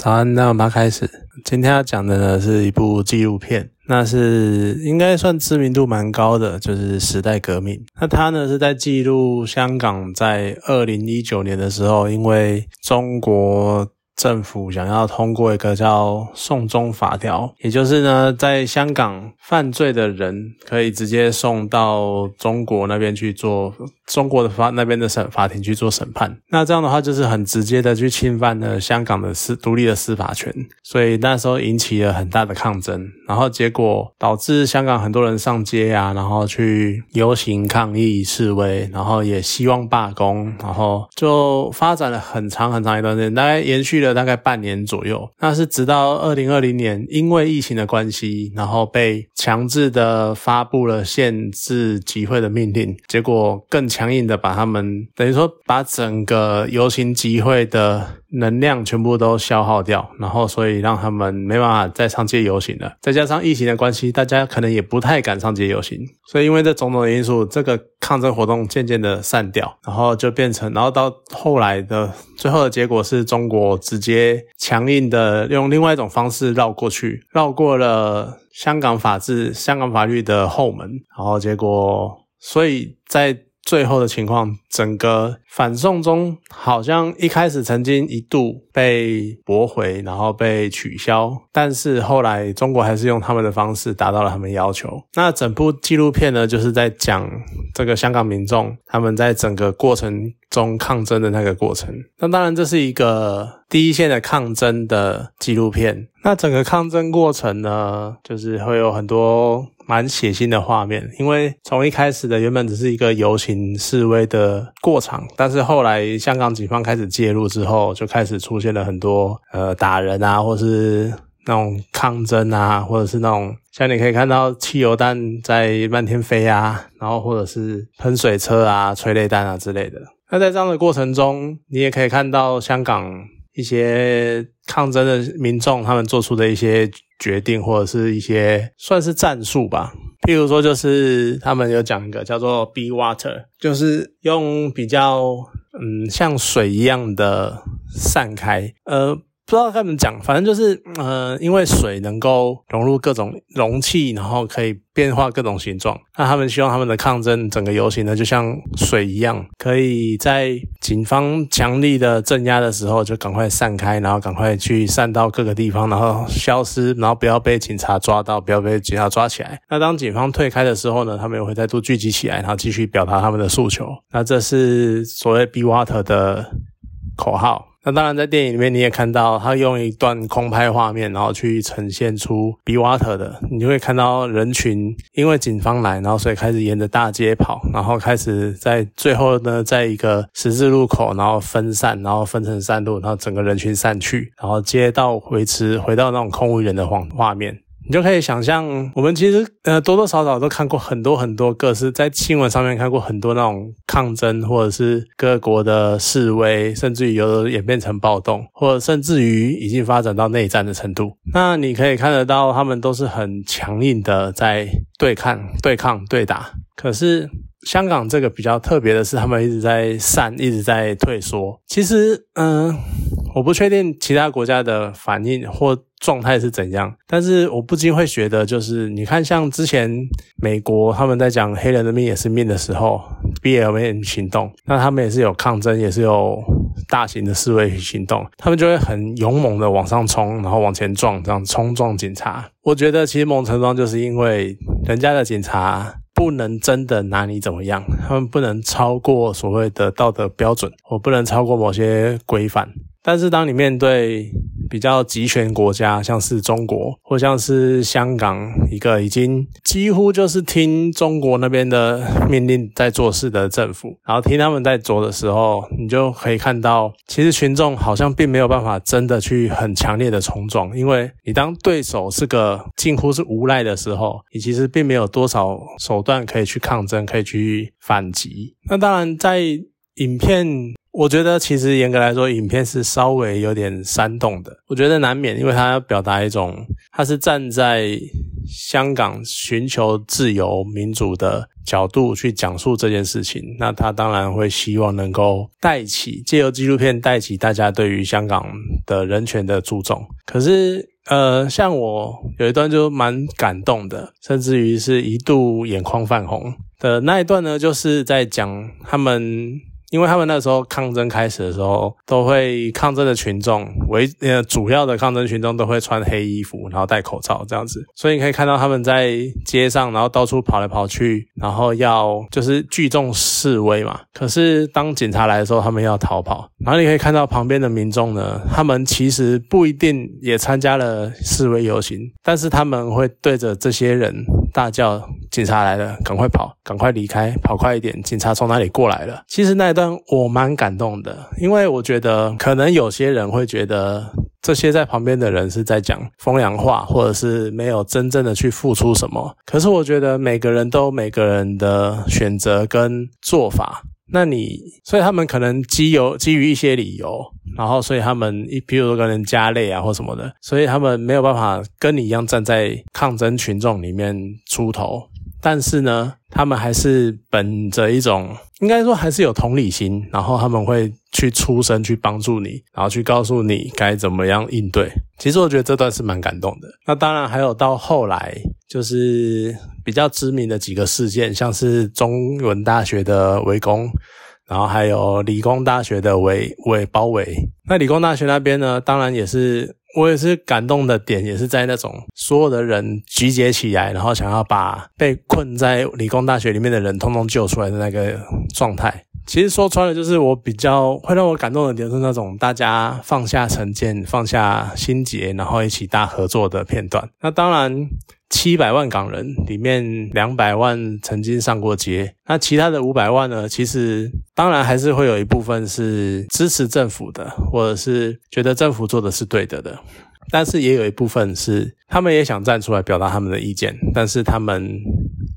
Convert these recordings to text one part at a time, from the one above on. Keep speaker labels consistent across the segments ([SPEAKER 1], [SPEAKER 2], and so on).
[SPEAKER 1] 早安，那我们开始。今天要讲的呢是一部纪录片，那是应该算知名度蛮高的，就是《时代革命》。那它呢是在记录香港在二零一九年的时候，因为中国。政府想要通过一个叫“送中法条”，也就是呢，在香港犯罪的人可以直接送到中国那边去做中国的法那边的审法庭去做审判。那这样的话，就是很直接的去侵犯了香港的司独立的司法权，所以那时候引起了很大的抗争，然后结果导致香港很多人上街啊，然后去游行抗议示威，然后也希望罢工，然后就发展了很长很长一段时间，大概延续了。大概半年左右，那是直到二零二零年，因为疫情的关系，然后被强制的发布了限制集会的命令，结果更强硬的把他们等于说把整个游行集会的。能量全部都消耗掉，然后所以让他们没办法再上街游行了。再加上疫情的关系，大家可能也不太敢上街游行。所以因为这种种因素，这个抗争活动渐渐的散掉，然后就变成，然后到后来的最后的结果是中国直接强硬的用另外一种方式绕过去，绕过了香港法治、香港法律的后门，然后结果，所以在。最后的情况，整个反送中好像一开始曾经一度被驳回，然后被取消，但是后来中国还是用他们的方式达到了他们要求。那整部纪录片呢，就是在讲这个香港民众他们在整个过程中抗争的那个过程。那当然，这是一个第一线的抗争的纪录片。那整个抗争过程呢，就是会有很多。蛮血腥的画面，因为从一开始的原本只是一个游行示威的过场，但是后来香港警方开始介入之后，就开始出现了很多呃打人啊，或是那种抗争啊，或者是那种像你可以看到汽油弹在漫天飞啊，然后或者是喷水车啊、催泪弹啊之类的。那在这样的过程中，你也可以看到香港一些抗争的民众他们做出的一些。决定或者是一些算是战术吧，譬如说就是他们有讲一个叫做 “be water”，就是用比较嗯像水一样的散开，呃。不知道该怎么讲，反正就是，呃，因为水能够融入各种容器，然后可以变化各种形状。那他们希望他们的抗争整个游行呢，就像水一样，可以在警方强力的镇压的时候，就赶快散开，然后赶快去散到各个地方，然后消失，然后不要被警察抓到，不要被警察抓起来。那当警方退开的时候呢，他们又会再度聚集起来，然后继续表达他们的诉求。那这是所谓 “Be Water” 的口号。那当然，在电影里面你也看到，他用一段空拍画面，然后去呈现出 Be Water 的，你就会看到人群因为警方来，然后所以开始沿着大街跑，然后开始在最后呢，在一个十字路口，然后分散，然后分成三路，然后整个人群散去，然后街道维持回到那种空无人的画画面。你就可以想象，我们其实呃多多少少都看过很多很多个是在新闻上面看过很多那种抗争，或者是各国的示威，甚至于有的演变成暴动，或者甚至于已经发展到内战的程度。那你可以看得到，他们都是很强硬的在对抗、对抗、对打。可是香港这个比较特别的是，他们一直在散，一直在退缩。其实，嗯。我不确定其他国家的反应或状态是怎样，但是我不禁会觉得，就是你看，像之前美国他们在讲黑人的命也是命的时候，BLM 行动，那他们也是有抗争，也是有大型的示威行动，他们就会很勇猛的往上冲，然后往前撞，这样冲撞警察。我觉得其实某种程度上就是因为人家的警察不能真的拿你怎么样，他们不能超过所谓的道德标准，我不能超过某些规范。但是，当你面对比较集权国家，像是中国或像是香港，一个已经几乎就是听中国那边的命令在做事的政府，然后听他们在做的时候，你就可以看到，其实群众好像并没有办法真的去很强烈的冲撞，因为你当对手是个近乎是无赖的时候，你其实并没有多少手段可以去抗争，可以去反击。那当然，在影片。我觉得其实严格来说，影片是稍微有点煽动的。我觉得难免，因为他要表达一种，他是站在香港寻求自由民主的角度去讲述这件事情，那他当然会希望能够带起借由纪录片带起大家对于香港的人权的注重。可是，呃，像我有一段就蛮感动的，甚至于是一度眼眶泛红的那一段呢，就是在讲他们。因为他们那时候抗争开始的时候，都会抗争的群众为呃主要的抗争群众都会穿黑衣服，然后戴口罩这样子，所以你可以看到他们在街上，然后到处跑来跑去，然后要就是聚众示威嘛。可是当警察来的时候，他们要逃跑。然后你可以看到旁边的民众呢，他们其实不一定也参加了示威游行，但是他们会对着这些人大叫：“警察来了，赶快跑，赶快离开，跑快一点！警察从哪里过来了？”其实那一段。我蛮感动的，因为我觉得可能有些人会觉得这些在旁边的人是在讲风凉话，或者是没有真正的去付出什么。可是我觉得每个人都每个人的选择跟做法，那你所以他们可能基有基于一些理由，然后所以他们一比如说跟人加累啊或什么的，所以他们没有办法跟你一样站在抗争群众里面出头。但是呢，他们还是本着一种，应该说还是有同理心，然后他们会去出声去帮助你，然后去告诉你该怎么样应对。其实我觉得这段是蛮感动的。那当然还有到后来，就是比较知名的几个事件，像是中文大学的围攻，然后还有理工大学的围围包围。那理工大学那边呢，当然也是。我也是感动的点，也是在那种所有的人集结起来，然后想要把被困在理工大学里面的人通通救出来的那个状态。其实说穿了，就是我比较会让我感动的点是那种大家放下成见、放下心结，然后一起大合作的片段。那当然。七百万港人里面，两百万曾经上过街，那其他的五百万呢？其实当然还是会有一部分是支持政府的，或者是觉得政府做的是对的的，但是也有一部分是他们也想站出来表达他们的意见，但是他们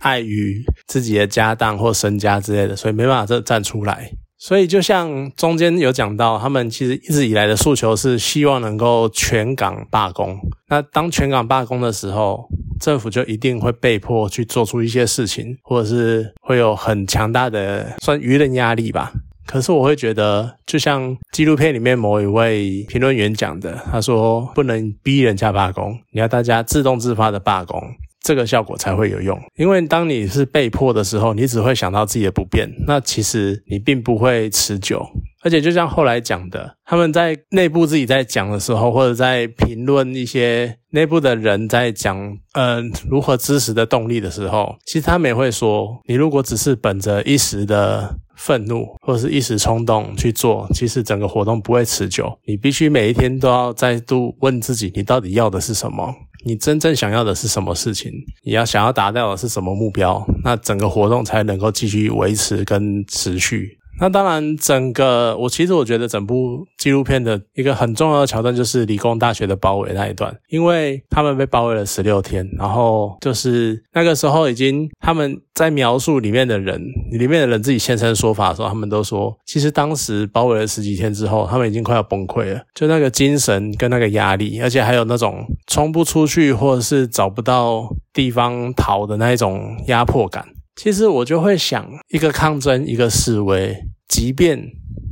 [SPEAKER 1] 碍于自己的家当或身家之类的，所以没办法这站出来。所以，就像中间有讲到，他们其实一直以来的诉求是希望能够全港罢工。那当全港罢工的时候，政府就一定会被迫去做出一些事情，或者是会有很强大的算舆论压力吧。可是我会觉得，就像纪录片里面某一位评论员讲的，他说不能逼人家罢工，你要大家自动自发的罢工。这个效果才会有用，因为当你是被迫的时候，你只会想到自己的不便，那其实你并不会持久。而且就像后来讲的，他们在内部自己在讲的时候，或者在评论一些内部的人在讲，呃，如何支持的动力的时候，其实他们也会说，你如果只是本着一时的愤怒或者是一时冲动去做，其实整个活动不会持久。你必须每一天都要再度问自己，你到底要的是什么？你真正想要的是什么事情？你要想要达到的是什么目标？那整个活动才能够继续维持跟持续。那当然，整个我其实我觉得整部纪录片的一个很重要的桥段就是理工大学的包围那一段，因为他们被包围了十六天，然后就是那个时候已经他们在描述里面的人，里面的人自己现身说法的时候，他们都说，其实当时包围了十几天之后，他们已经快要崩溃了，就那个精神跟那个压力，而且还有那种冲不出去或者是找不到地方逃的那一种压迫感。其实我就会想，一个抗争，一个示威。即便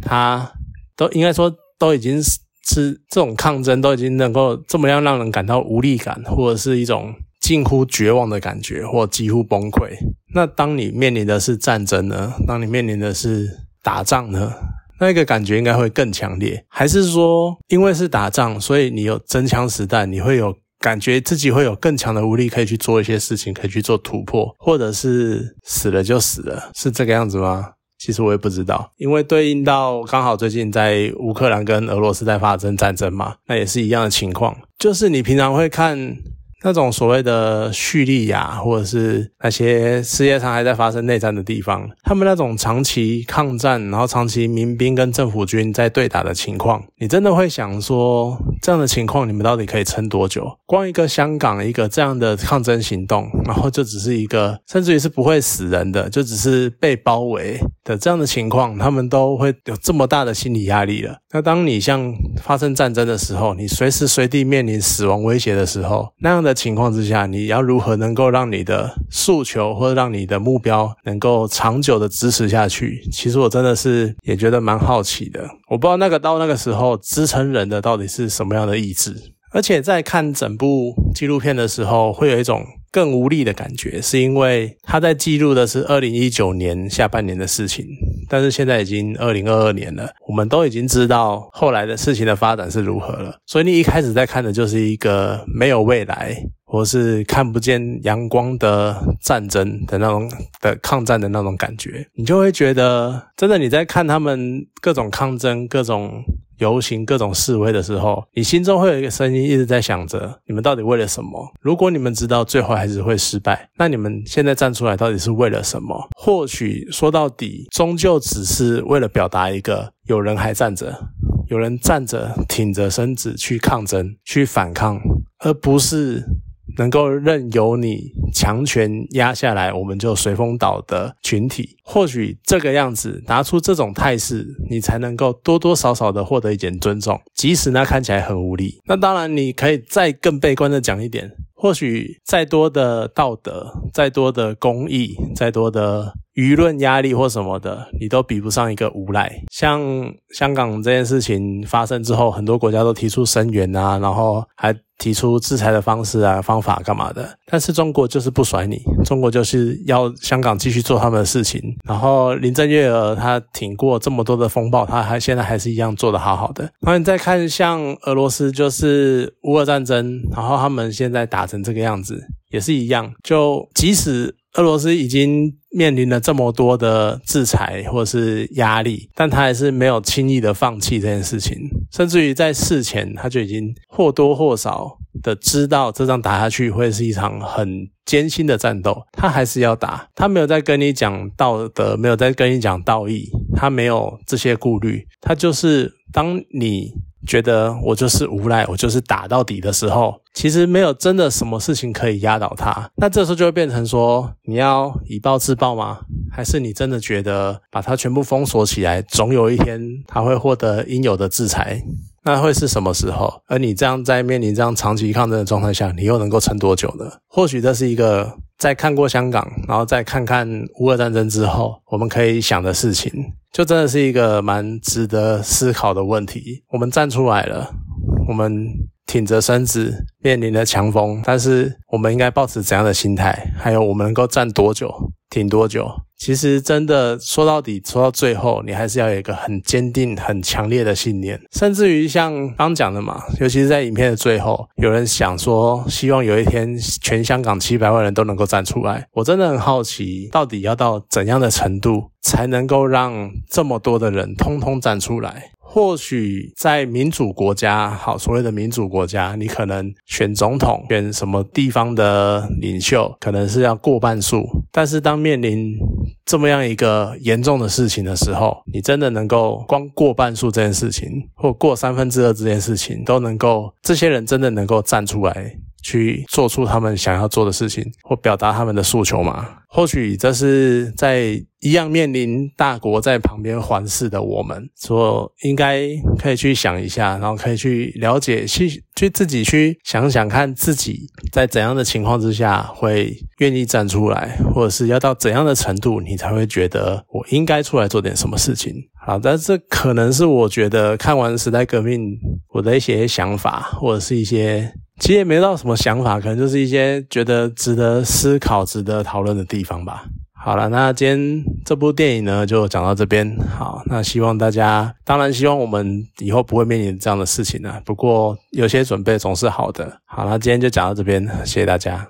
[SPEAKER 1] 他都应该说都已经是是这种抗争都已经能够这么样让人感到无力感，或者是一种近乎绝望的感觉，或几乎崩溃。那当你面临的是战争呢？当你面临的是打仗呢？那个感觉应该会更强烈，还是说因为是打仗，所以你有真枪实弹，你会有感觉自己会有更强的无力，可以去做一些事情，可以去做突破，或者是死了就死了，是这个样子吗？其实我也不知道，因为对应到刚好最近在乌克兰跟俄罗斯在发生战争嘛，那也是一样的情况，就是你平常会看。那种所谓的叙利亚，或者是那些世界上还在发生内战的地方，他们那种长期抗战，然后长期民兵跟政府军在对打的情况，你真的会想说，这样的情况你们到底可以撑多久？光一个香港一个这样的抗争行动，然后就只是一个，甚至于是不会死人的，就只是被包围的这样的情况，他们都会有这么大的心理压力了。那当你像发生战争的时候，你随时随地面临死亡威胁的时候，那样的。的情况之下，你要如何能够让你的诉求或者让你的目标能够长久的支持下去？其实我真的是也觉得蛮好奇的。我不知道那个到那个时候支撑人的到底是什么样的意志。而且在看整部纪录片的时候，会有一种更无力的感觉，是因为他在记录的是二零一九年下半年的事情，但是现在已经二零二二年了，我们都已经知道后来的事情的发展是如何了。所以你一开始在看的就是一个没有未来，或是看不见阳光的战争的那种的抗战的那种感觉，你就会觉得，真的你在看他们各种抗争，各种。游行各种示威的时候，你心中会有一个声音一直在想着：你们到底为了什么？如果你们知道最后还是会失败，那你们现在站出来到底是为了什么？或许说到底，终究只是为了表达一个：有人还站着，有人站着挺着身子去抗争、去反抗，而不是。能够任由你强权压下来，我们就随风倒的群体，或许这个样子拿出这种态势，你才能够多多少少的获得一点尊重，即使那看起来很无力。那当然，你可以再更悲观的讲一点，或许再多的道德、再多的公义、再多的舆论压力或什么的，你都比不上一个无赖。像香港这件事情发生之后，很多国家都提出声援啊，然后还。提出制裁的方式啊、方法干嘛的？但是中国就是不甩你，中国就是要香港继续做他们的事情。然后林郑月娥她挺过这么多的风暴，她还现在还是一样做得好好的。然后你再看像俄罗斯，就是乌俄战争，然后他们现在打成这个样子，也是一样。就即使俄罗斯已经面临了这么多的制裁或是压力，但他还是没有轻易的放弃这件事情，甚至于在事前他就已经或多或少的知道这仗打下去会是一场很艰辛的战斗，他还是要打。他没有在跟你讲道德，没有在跟你讲道义，他没有这些顾虑，他就是当你。觉得我就是无赖，我就是打到底的时候，其实没有真的什么事情可以压倒他。那这时候就会变成说，你要以暴制暴吗？还是你真的觉得把他全部封锁起来，总有一天他会获得应有的制裁？那会是什么时候？而你这样在面临这样长期抗争的状态下，你又能够撑多久呢？或许这是一个在看过香港，然后再看看乌俄战争之后，我们可以想的事情。就真的是一个蛮值得思考的问题。我们站出来了，我们挺着身子面临了强风，但是我们应该保持怎样的心态？还有我们能够站多久，挺多久？其实真的说到底，说到最后，你还是要有一个很坚定、很强烈的信念。甚至于像刚讲的嘛，尤其是在影片的最后，有人想说，希望有一天全香港七百万人都能够站出来。我真的很好奇，到底要到怎样的程度，才能够让这么多的人通通站出来？或许在民主国家，好所谓的民主国家，你可能选总统、选什么地方的领袖，可能是要过半数。但是当面临这么样一个严重的事情的时候，你真的能够光过半数这件事情，或过三分之二这件事情，都能够这些人真的能够站出来？去做出他们想要做的事情，或表达他们的诉求吗？或许这是在一样面临大国在旁边环视的我们，所应该可以去想一下，然后可以去了解，去去自己去想想看，自己在怎样的情况之下会愿意站出来，或者是要到怎样的程度，你才会觉得我应该出来做点什么事情。好，但这可能是我觉得看完时代革命我的一些想法，或者是一些。其实也没到什么想法，可能就是一些觉得值得思考、值得讨论的地方吧。好了，那今天这部电影呢，就讲到这边。好，那希望大家，当然希望我们以后不会面临这样的事情呢。不过有些准备总是好的。好，那今天就讲到这边，谢谢大家。